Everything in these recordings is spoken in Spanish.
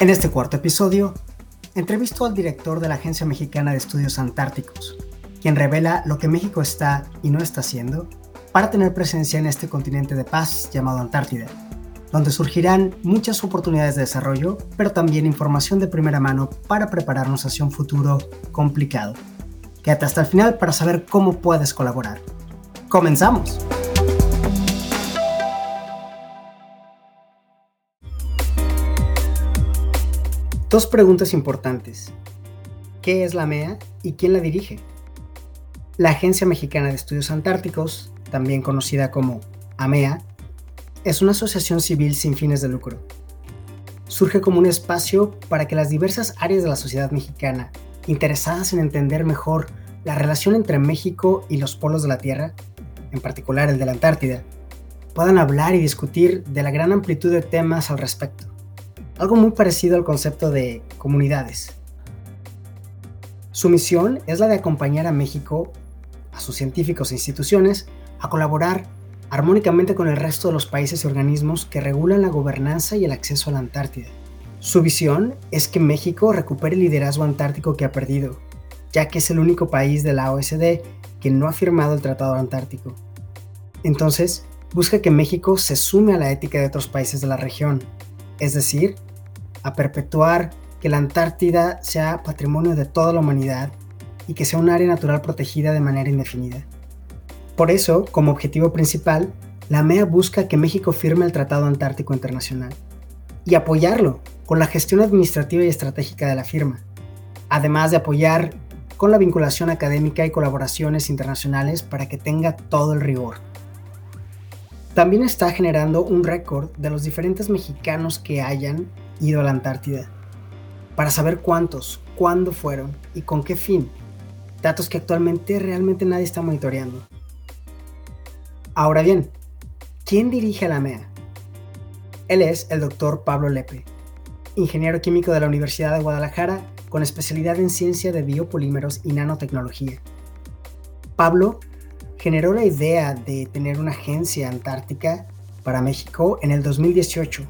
En este cuarto episodio, entrevisto al director de la Agencia Mexicana de Estudios Antárticos, quien revela lo que México está y no está haciendo para tener presencia en este continente de paz llamado Antártida, donde surgirán muchas oportunidades de desarrollo, pero también información de primera mano para prepararnos hacia un futuro complicado. Quédate hasta el final para saber cómo puedes colaborar. ¡Comenzamos! Dos preguntas importantes. ¿Qué es la MEA y quién la dirige? La Agencia Mexicana de Estudios Antárticos, también conocida como AMEA, es una asociación civil sin fines de lucro. Surge como un espacio para que las diversas áreas de la sociedad mexicana, interesadas en entender mejor la relación entre México y los polos de la Tierra, en particular el de la Antártida, puedan hablar y discutir de la gran amplitud de temas al respecto algo muy parecido al concepto de comunidades. Su misión es la de acompañar a México, a sus científicos e instituciones, a colaborar armónicamente con el resto de los países y organismos que regulan la gobernanza y el acceso a la Antártida. Su visión es que México recupere el liderazgo antártico que ha perdido, ya que es el único país de la OSD que no ha firmado el Tratado Antártico. Entonces, busca que México se sume a la ética de otros países de la región, es decir, a perpetuar que la Antártida sea patrimonio de toda la humanidad y que sea un área natural protegida de manera indefinida. Por eso, como objetivo principal, la MEA busca que México firme el Tratado Antártico Internacional y apoyarlo con la gestión administrativa y estratégica de la firma, además de apoyar con la vinculación académica y colaboraciones internacionales para que tenga todo el rigor. También está generando un récord de los diferentes mexicanos que hayan ido a la Antártida, para saber cuántos, cuándo fueron y con qué fin, datos que actualmente realmente nadie está monitoreando. Ahora bien, ¿quién dirige a la MEA? Él es el doctor Pablo Lepe, ingeniero químico de la Universidad de Guadalajara con especialidad en ciencia de biopolímeros y nanotecnología. Pablo generó la idea de tener una agencia antártica para México en el 2018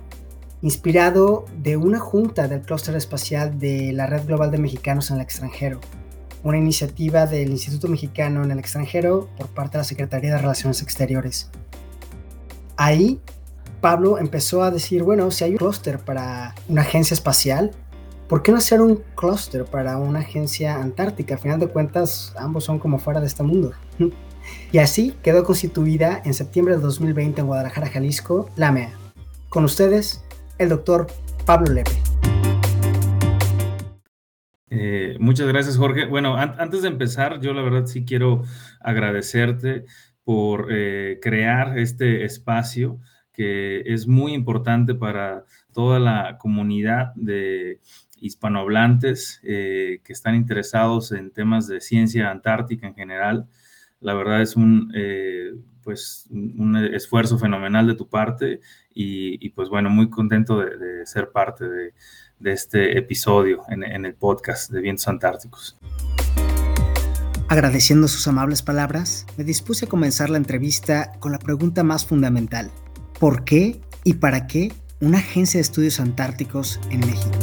inspirado de una junta del clúster espacial de la Red Global de Mexicanos en el extranjero, una iniciativa del Instituto Mexicano en el extranjero por parte de la Secretaría de Relaciones Exteriores. Ahí, Pablo empezó a decir, bueno, si hay un clúster para una agencia espacial, ¿por qué no hacer un clúster para una agencia antártica? A final de cuentas, ambos son como fuera de este mundo. Y así quedó constituida en septiembre de 2020 en Guadalajara, Jalisco, la MEA. Con ustedes, el doctor Pablo Lepe. Eh, muchas gracias, Jorge. Bueno, antes de empezar, yo la verdad sí quiero agradecerte por eh, crear este espacio que es muy importante para toda la comunidad de hispanohablantes eh, que están interesados en temas de ciencia antártica en general. La verdad es un, pues, un esfuerzo fenomenal de tu parte y, pues bueno, muy contento de, ser parte de, este episodio en, en, el podcast de Vientos Antárticos. Agradeciendo sus amables palabras, me dispuse a comenzar la entrevista con la pregunta más fundamental. ¿Por qué y para qué una agencia de estudios antárticos en México?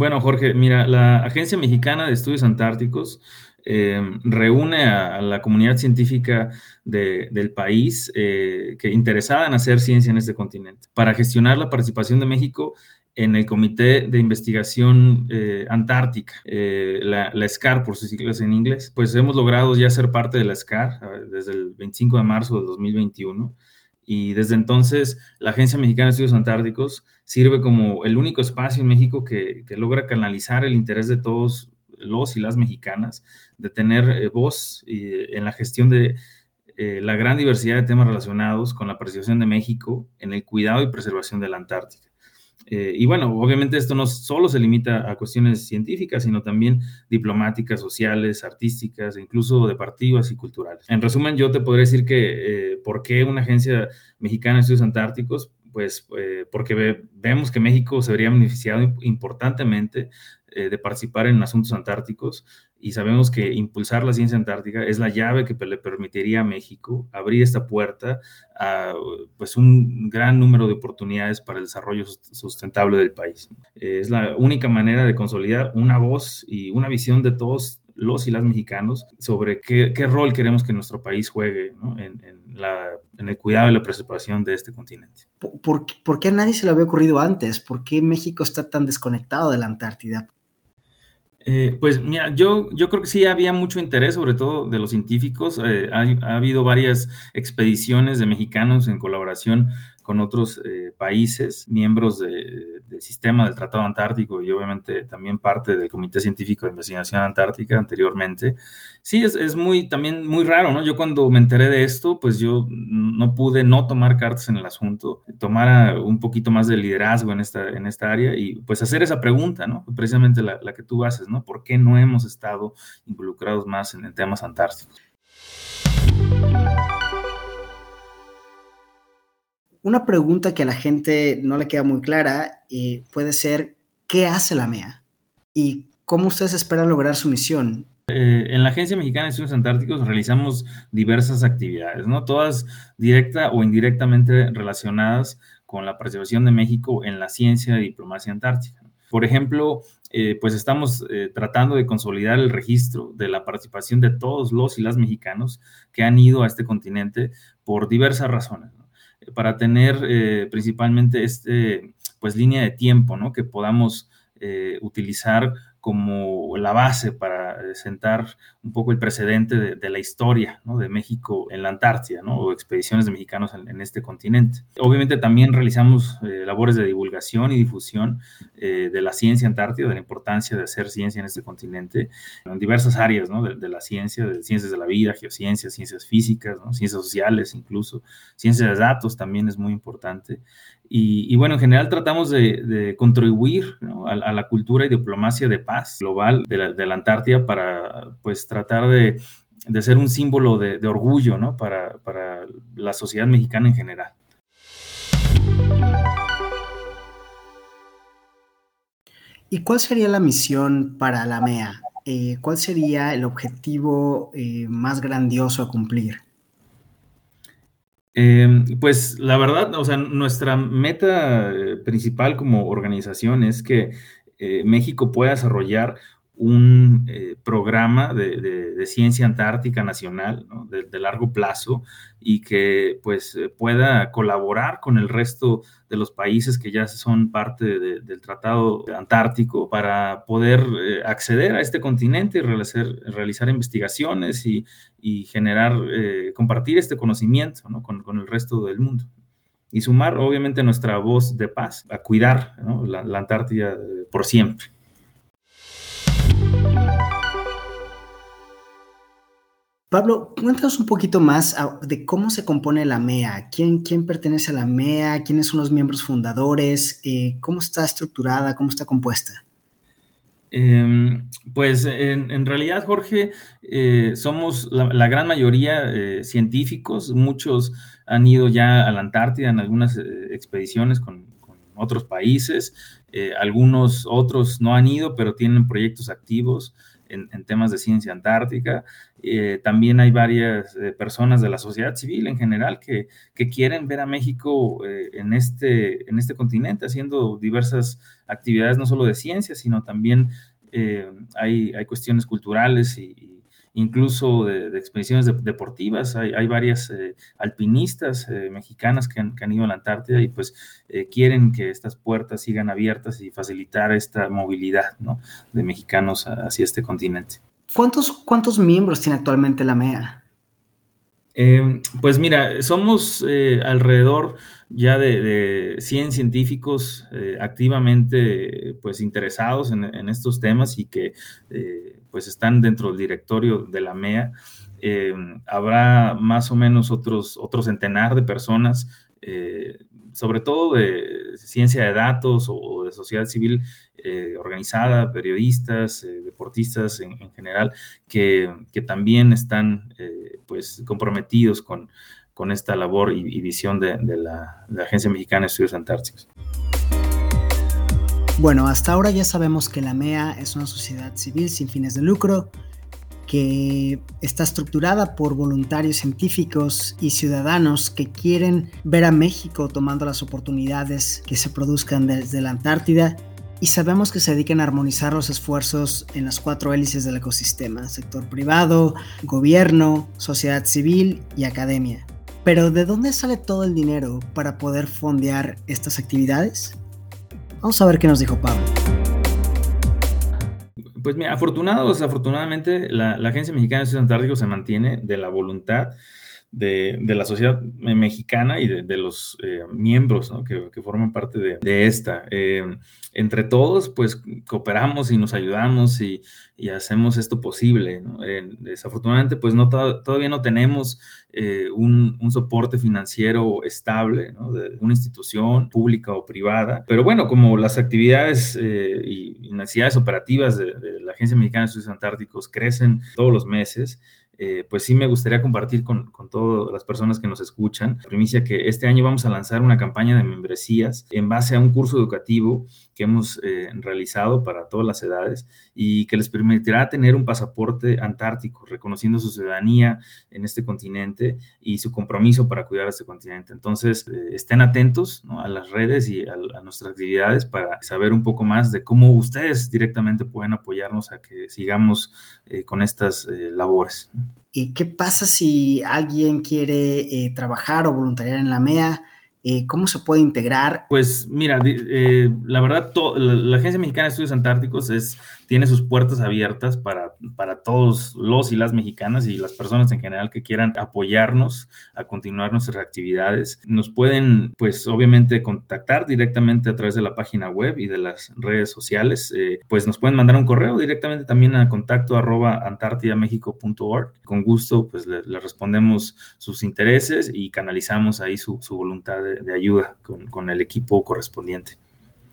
Bueno, Jorge, mira, la Agencia Mexicana de Estudios Antárticos eh, reúne a, la comunidad científica del país eh, que interesada en hacer ciencia en este continente para gestionar la participación de México en el Comité de Investigación eh, Antártica, la, la, SCAR por sus siglas en inglés. Pues hemos logrado ya ser parte de la SCAR desde el 25 de marzo de 2021 y desde entonces la Agencia Mexicana de Estudios Antárticos sirve como el único espacio en México que, que logra canalizar el interés de todos los y las mexicanas de tener eh, voz eh, en la gestión de eh, la gran diversidad de temas relacionados con la participación de México en el cuidado y preservación de la Antártica. y bueno, obviamente esto no solo se limita a cuestiones científicas, sino también diplomáticas, sociales, artísticas, e incluso deportivas y culturales. En resumen, yo te podría decir que, ¿por qué una agencia mexicana de estudios antárticos? Pues porque vemos que México se habría beneficiado importantemente de participar en asuntos antárticos y sabemos que impulsar la ciencia antártica es la llave que le permitiría a México abrir esta puerta a pues, un gran número de oportunidades para el desarrollo sustentable del país. Es la única manera de consolidar una voz y una visión de todos los y las mexicanos sobre qué, rol queremos que nuestro país juegue en, el cuidado y la preservación de este continente. ¿Por, ¿Por, qué a nadie se le había ocurrido antes? ¿Por qué México está tan desconectado de la Antártida? Eh, pues mira, yo, yo creo que sí había mucho interés, sobre todo de los científicos. Eh, ha, habido varias expediciones de mexicanos en colaboración con otros eh, países, miembros del sistema del Tratado Antártico y obviamente también parte del Comité Científico de Investigación Antártica anteriormente. Sí, es, es, muy, también muy raro, ¿no? Yo cuando me enteré de esto, pues yo no pude no tomar cartas en el asunto, tomar un poquito más de liderazgo en esta, en esta área y pues hacer esa pregunta, ¿no? Precisamente la, la que tú haces, ¿no? ¿Por qué no hemos estado involucrados más en, en temas antárticos? Una pregunta que a la gente no le queda muy clara y puede ser, ¿qué hace la MEA? ¿Y cómo ustedes esperan lograr su misión? Eh, en la Agencia Mexicana de Estudios Antárticos realizamos diversas actividades, ¿no? Todas directa o indirectamente relacionadas con la preservación de México en la ciencia y diplomacia antártica. Por ejemplo, eh, pues estamos eh, tratando de consolidar el registro de la participación de todos los y las mexicanos que han ido a este continente por diversas razones para tener eh, principalmente este, pues línea de tiempo, ¿no? Que podamos eh, utilizar como la base para eh, sentar un poco el precedente de, la historia de México en la Antártida, ¿no? o expediciones de mexicanos en, este continente. Obviamente también realizamos eh, labores de divulgación y difusión eh, de la ciencia antártida, de la importancia de hacer ciencia en este continente, en diversas áreas de, la ciencia, de ciencias de la vida, geociencias, ciencias físicas, ciencias sociales incluso, ciencias de datos también es muy importante. Y, bueno, en general tratamos de, contribuir a, la cultura y diplomacia de paz global de la, Antártida para pues tratar de, ser un símbolo de, orgullo para, para la sociedad mexicana en general. ¿Y cuál sería la misión para la MEA? Eh, ¿Cuál sería el objetivo eh, más grandioso a cumplir? Em, pues la verdad, o sea, nuestra meta eh, principal como organización es que eh, México pueda desarrollar un eh, programa de, ciencia antártica nacional de, largo plazo y que pues pueda colaborar con el resto de los países que ya son parte del Tratado Antártico para poder eh, acceder a este continente y realizar, investigaciones y, generar, eh, compartir este conocimiento con, el resto del mundo. Y sumar obviamente nuestra voz de paz a cuidar la Antártida por siempre. Pablo, cuéntanos un poquito más ah, de cómo se compone la MEA, quién, quién pertenece a la MEA, quiénes son los miembros fundadores, eh, cómo está estructurada, cómo está compuesta. Em, pues en, realidad, Jorge, eh, somos la, gran mayoría eh, científicos, muchos han ido ya a la Antártida en algunas expediciones con, otros países, algunos otros no han ido, pero tienen proyectos activos en, temas de ciencia antártica. Eh, también hay varias eh, personas de la sociedad civil en general que, quieren ver a México eh, en, este, en este continente haciendo diversas actividades, no solo de ciencia, sino también hay, hay, cuestiones culturales y incluso de, expediciones deportivas. Hay, varias eh, alpinistas eh, mexicanas que han, ido a la Antártida y pues eh, quieren que estas puertas sigan abiertas y facilitar esta movilidad de mexicanos hacia este continente. ¿Cuántos, ¿Cuántos miembros tiene actualmente la MEA? Em, pues mira, somos alrededor ya de, 100 científicos activamente pues interesados en, en, estos temas y que pues están dentro del directorio de la MEA. Eh, habrá más o menos otros, otro centenar de personas, eh, sobre todo de ciencia de datos o de sociedad civil eh, organizada, periodistas, deportistas en, general, que, también están pues comprometidos con, con esta labor y, visión de, la, de la Agencia Mexicana de Estudios Antárticos. Bueno, hasta ahora ya sabemos que la MEA es una sociedad civil sin fines de lucro que está estructurada por voluntarios científicos y ciudadanos que quieren ver a México tomando las oportunidades que se produzcan desde la Antártida y sabemos que se dedican a armonizar los esfuerzos en las cuatro hélices del ecosistema, sector privado, gobierno, sociedad civil y academia. Pero ¿de dónde sale todo el dinero para poder fondear estas actividades? Vamos a ver qué nos dijo Pablo. Pues mira, afortunado o desafortunadamente, la, Agencia Mexicana de Estudios Antárticos se mantiene de la voluntad de, la sociedad mexicana y de, los eh, miembros que, forman parte de, esta. Eh, entre todos, pues cooperamos y nos ayudamos y, hacemos esto posible. Eh, desafortunadamente, pues no todavía no tenemos un, soporte financiero estable de una institución pública o privada, pero bueno, como las actividades y, necesidades operativas de, de la Agencia Mexicana de Estudios Antárticos crecen todos los meses, eh, pues sí me gustaría compartir con, todas las personas que nos escuchan, primicia que este año vamos a lanzar una campaña de membresías en base a un curso educativo que hemos eh, realizado para todas las edades y que les permitirá tener un pasaporte antártico, reconociendo su ciudadanía en este continente y su compromiso para cuidar a este continente. Entonces, eh, estén atentos a las redes y a, a, nuestras actividades para saber un poco más de cómo ustedes directamente pueden apoyarnos a que sigamos con estas labores. ¿Y qué pasa si alguien quiere eh, trabajar o voluntariar en la MEA? Eh, ¿Cómo se puede integrar? Pues mira, eh, la verdad, la, Agencia Mexicana de Estudios Antárticos es, tiene sus puertas abiertas para, para todos los y las mexicanas y las personas en general que quieran apoyarnos a continuar nuestras actividades. Nos pueden, pues obviamente, contactar directamente a través de la página web y de las redes sociales. Eh, pues nos pueden mandar un correo directamente también a contacto arroba antartidamexico.org. Con gusto, pues le, respondemos sus intereses y canalizamos ahí su, su voluntad de de, ayuda con, el equipo correspondiente.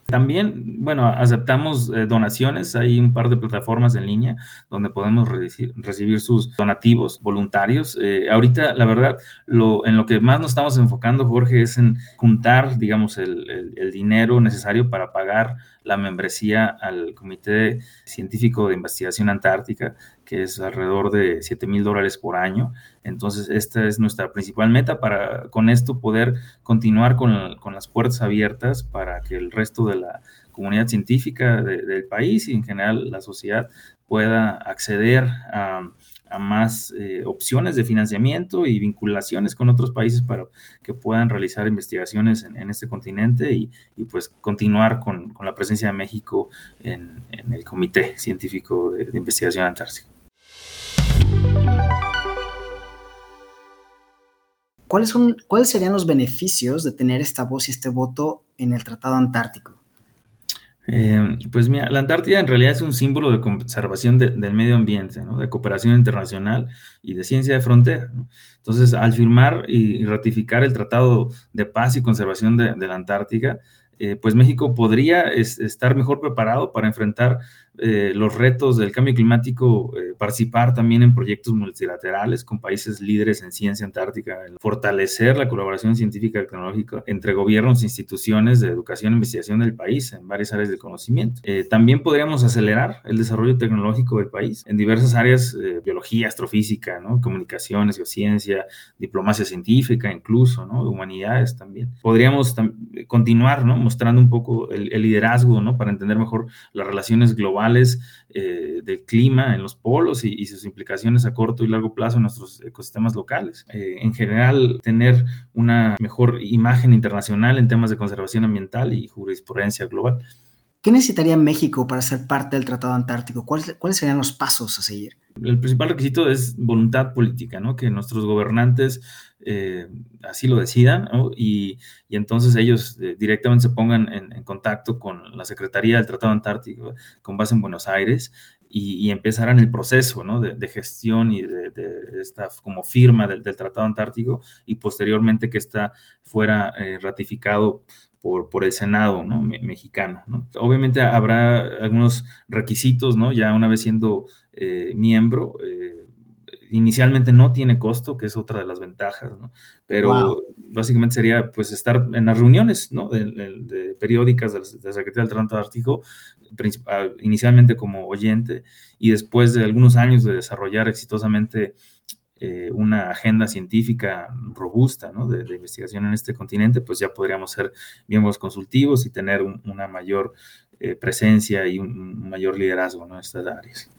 También, bueno, aceptamos eh, donaciones. Hay un par de plataformas en línea donde podemos recibir sus donativos voluntarios. Eh, ahorita, la verdad, lo, en lo que más nos estamos enfocando, Jorge, es en juntar, digamos, el, el dinero necesario para pagar la membresía al Comité Científico de Investigación Antártica, que es alrededor de 7 mil dólares por año. Entonces, esta es nuestra principal meta para con esto poder continuar con, con las puertas abiertas para que el resto de la comunidad científica del país y en general la sociedad pueda acceder a a más eh, opciones de financiamiento y vinculaciones con otros países para que puedan realizar investigaciones en, este continente y, pues continuar con, la presencia de México en, el Comité Científico de, Investigación Antártica. ¿Cuáles, son, ¿Cuáles serían los beneficios de tener esta voz y este voto en el Tratado Antártico? Eh, pues mira, la Antártida en realidad es un símbolo de conservación del medio ambiente, de cooperación internacional y de ciencia de frontera. Entonces, al firmar y, ratificar el Tratado de Paz y Conservación de, la Antártica, eh, pues México podría estar mejor preparado para enfrentar eh, los retos del cambio climático, eh, participar también en proyectos multilaterales con países líderes en ciencia antártica, fortalecer la colaboración científica y tecnológica entre gobiernos e instituciones de educación e investigación del país en varias áreas del conocimiento. Eh, también podríamos acelerar el desarrollo tecnológico del país en diversas áreas, biología, astrofísica, ¿no? comunicaciones, geociencia, diplomacia científica, incluso, ¿no? humanidades también. Podríamos continuar ¿no? mostrando un poco el, el liderazgo ¿no? para entender mejor las relaciones globales eh, del clima en los polos y, sus implicaciones a corto y largo plazo en nuestros ecosistemas locales. Eh, en general, tener una mejor imagen internacional en temas de conservación ambiental y jurisprudencia global. ¿Qué necesitaría México para ser parte del Tratado Antártico? ¿Cuáles, ¿Cuáles, serían los pasos a seguir? El principal requisito es voluntad política, ¿no? Que nuestros gobernantes eh, así lo decidan y, entonces ellos eh, directamente se pongan en, contacto con la Secretaría del Tratado Antártico con base en Buenos Aires y, empezaran el proceso de, gestión y de, esta como firma del, Tratado Antártico y posteriormente que esta fuera eh, ratificado por, por, el Senado mexicano. Obviamente habrá algunos requisitos, ¿no? ya una vez siendo miembro inicialmente no tiene costo, que es otra de las ventajas, ¿no? Pero básicamente sería pues estar en las reuniones, ¿no? De, periódicas de la, Secretaría del Tránsito Ártico, inicialmente como oyente y después de algunos años de desarrollar exitosamente eh, una agenda científica robusta ¿no? de, investigación en este continente, pues ya podríamos ser miembros consultivos y tener una mayor eh, presencia y un, mayor liderazgo en estas áreas.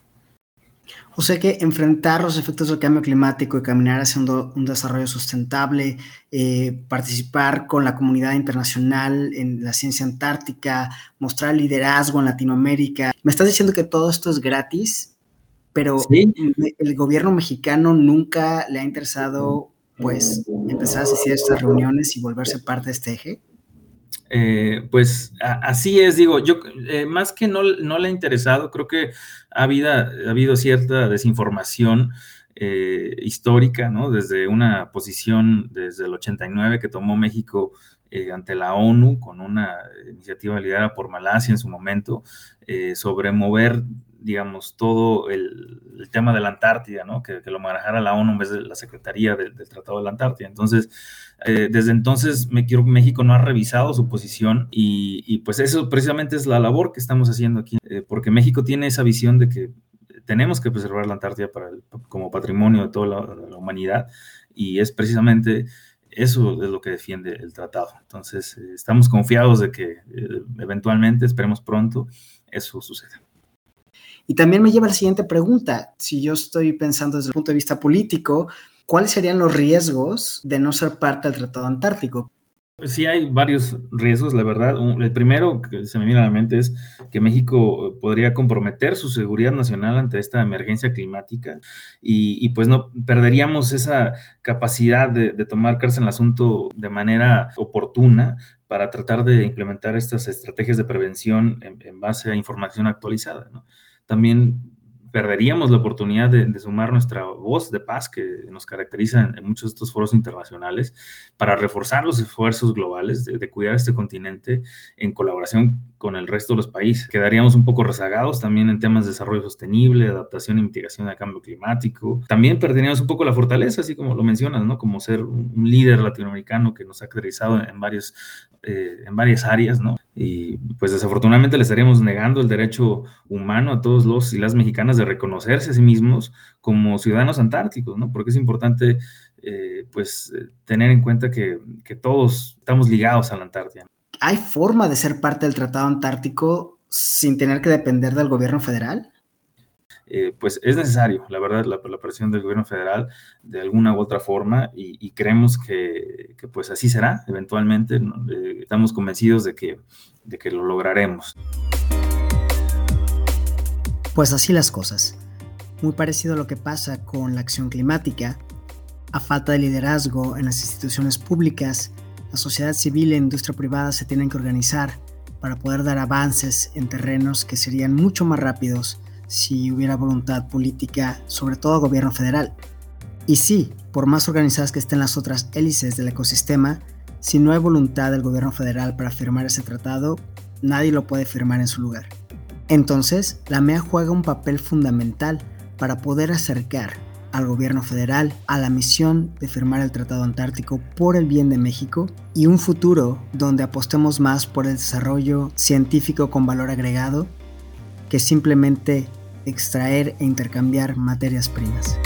O sea que enfrentar los efectos del cambio climático y caminar hacia un, desarrollo sustentable, eh, participar con la comunidad internacional en la ciencia antártica, mostrar liderazgo en Latinoamérica. Me estás diciendo que todo esto es gratis, pero el gobierno mexicano nunca le ha interesado pues empezar a asistir a estas reuniones y volverse parte de este eje. Eh, pues así es, digo, yo eh, más que no, no, le ha interesado, creo que ha habido, ha habido cierta desinformación eh, histórica, ¿no? Desde una posición desde el 89 que tomó México ante la ONU con una iniciativa liderada por Malasia en su momento sobre mover digamos, todo el, tema de la Antártida, ¿no? Que, lo manejara la ONU en vez de la Secretaría del, Tratado de la Antártida. Entonces, eh, desde entonces México no ha revisado su posición y, pues eso precisamente es la labor que estamos haciendo aquí, eh, porque México tiene esa visión de que tenemos que preservar la Antártida para como patrimonio de toda la, humanidad y es precisamente eso es lo que defiende el tratado. Entonces, eh, estamos confiados de que eventualmente, esperemos pronto, eso suceda. Y también me lleva a la siguiente pregunta. Si yo estoy pensando desde el punto de vista político, ¿cuáles serían los riesgos de no ser parte del Tratado Antártico? Pues sí, hay varios riesgos, la verdad. El primero que se me viene a la mente es que México podría comprometer su seguridad nacional ante esta emergencia climática y, pues no perderíamos esa capacidad de, tomar cartas en el asunto de manera oportuna para tratar de implementar estas estrategias de prevención en, en base a información actualizada. ¿no? También perderíamos la oportunidad de, sumar nuestra voz de paz que nos caracteriza en, muchos de estos foros internacionales para reforzar los esfuerzos globales de, cuidar este continente en colaboración con el resto de los países. Quedaríamos un poco rezagados también en temas de desarrollo sostenible, adaptación y mitigación al cambio climático. También perderíamos un poco la fortaleza, así como lo mencionas, ¿no? Como ser un, líder latinoamericano que nos ha caracterizado en, varios, eh, en varias áreas, ¿no? Y pues desafortunadamente le estaríamos negando el derecho humano a todos los y las mexicanas de reconocerse a sí mismos como ciudadanos antárticos, ¿no? Porque es importante, eh, pues, tener en cuenta que, que, todos estamos ligados a la Antártida. ¿Hay forma de ser parte del Tratado Antártico sin tener que depender del gobierno federal? Eh, pues es necesario, la verdad, la, la, presión del gobierno federal de alguna u otra forma y, creemos que, pues así será eventualmente. Eh, estamos convencidos de que, de que lo lograremos. Pues así las cosas. Muy parecido a lo que pasa con la acción climática, a falta de liderazgo en las instituciones públicas, la sociedad civil e industria privada se tienen que organizar para poder dar avances en terrenos que serían mucho más rápidos si hubiera voluntad política, sobre todo gobierno federal. Y sí, por más organizadas que estén las otras hélices del ecosistema, si no hay voluntad del gobierno federal para firmar ese tratado, nadie lo puede firmar en su lugar. Entonces, la MEA juega un papel fundamental para poder acercar al gobierno federal a la misión de firmar el Tratado Antártico por el bien de México y un futuro donde apostemos más por el desarrollo científico con valor agregado que simplemente extraer e intercambiar materias primas.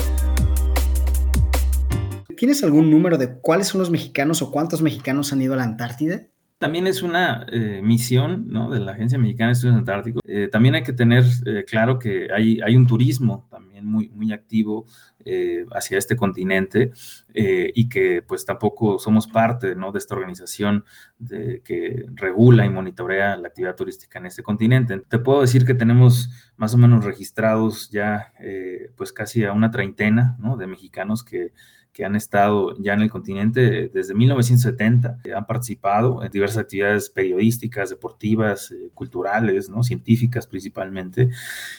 ¿Tienes algún número de cuáles son los mexicanos o cuántos mexicanos han ido a la Antártida? También es una eh, misión ¿no? de la Agencia Mexicana de Estudios Antárticos. Eh, también hay que tener eh, claro que hay, hay un turismo muy, muy activo hacia este continente y que pues tampoco somos parte ¿no? de esta organización que regula y monitorea la actividad turística en este continente. Te puedo decir que tenemos más o menos registrados ya pues casi a una treintena ¿no? de mexicanos que que han estado ya en el continente desde 1970, han participado en diversas actividades periodísticas, deportivas, eh, culturales, ¿no? científicas principalmente.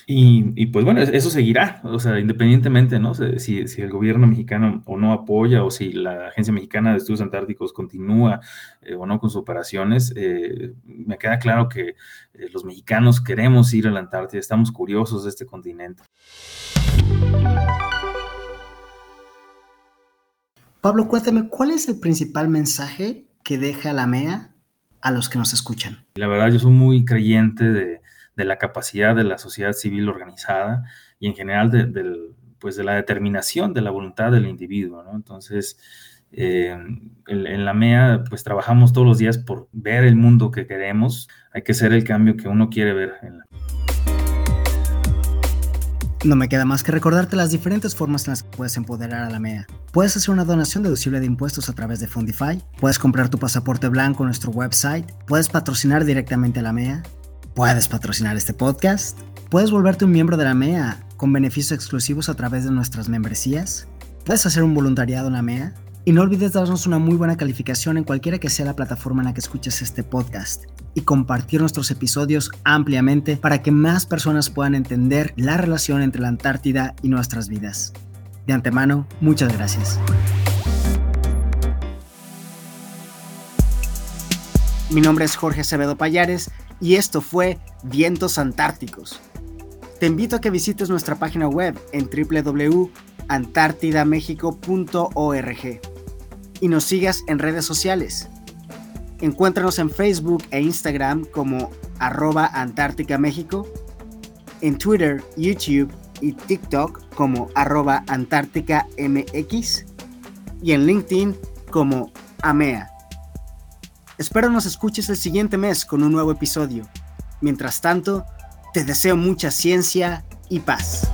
Y, pues bueno, eso seguirá, o sea, independientemente, ¿no? Si, el gobierno mexicano o no apoya o si la Agencia Mexicana de Estudios Antárticos continúa eh, o no con sus operaciones, eh, me queda claro que los mexicanos queremos ir a la Antártida, estamos curiosos de este continente. Pablo, cuéntame, ¿cuál es el principal mensaje que deja la MEA a los que nos escuchan? La verdad, yo soy muy creyente de, la capacidad de la sociedad civil organizada y en general de, pues de la determinación de la voluntad del individuo, ¿no? Entonces, eh, en, la MEA, pues trabajamos todos los días por ver el mundo que queremos. Hay que ser el cambio que uno quiere ver. No me queda más que recordarte las diferentes formas en las que puedes empoderar a la MEA. Puedes hacer una donación deducible de impuestos a través de Fundify, puedes comprar tu pasaporte blanco en nuestro website, puedes patrocinar directamente a la MEA, puedes patrocinar este podcast, puedes volverte un miembro de la MEA con beneficios exclusivos a través de nuestras membresías, puedes hacer un voluntariado en la MEA y no olvides darnos una muy buena calificación en cualquiera que sea la plataforma en la que escuches este podcast y compartir nuestros episodios ampliamente para que más personas puedan entender la relación entre la Antártida y nuestras vidas. De antemano, muchas gracias. Mi nombre es Jorge Acevedo Payares y esto fue Vientos Antárticos. Te invito a que visites nuestra página web en www.antártidamexico.org y nos sigas en redes sociales. Encuéntranos en Facebook e Instagram como arroba Antártica México, en Twitter, YouTube y TikTok como arroba Antártica y en LinkedIn como AMEA. Espero nos escuches el siguiente mes con un nuevo episodio. Mientras tanto, te deseo mucha ciencia y paz.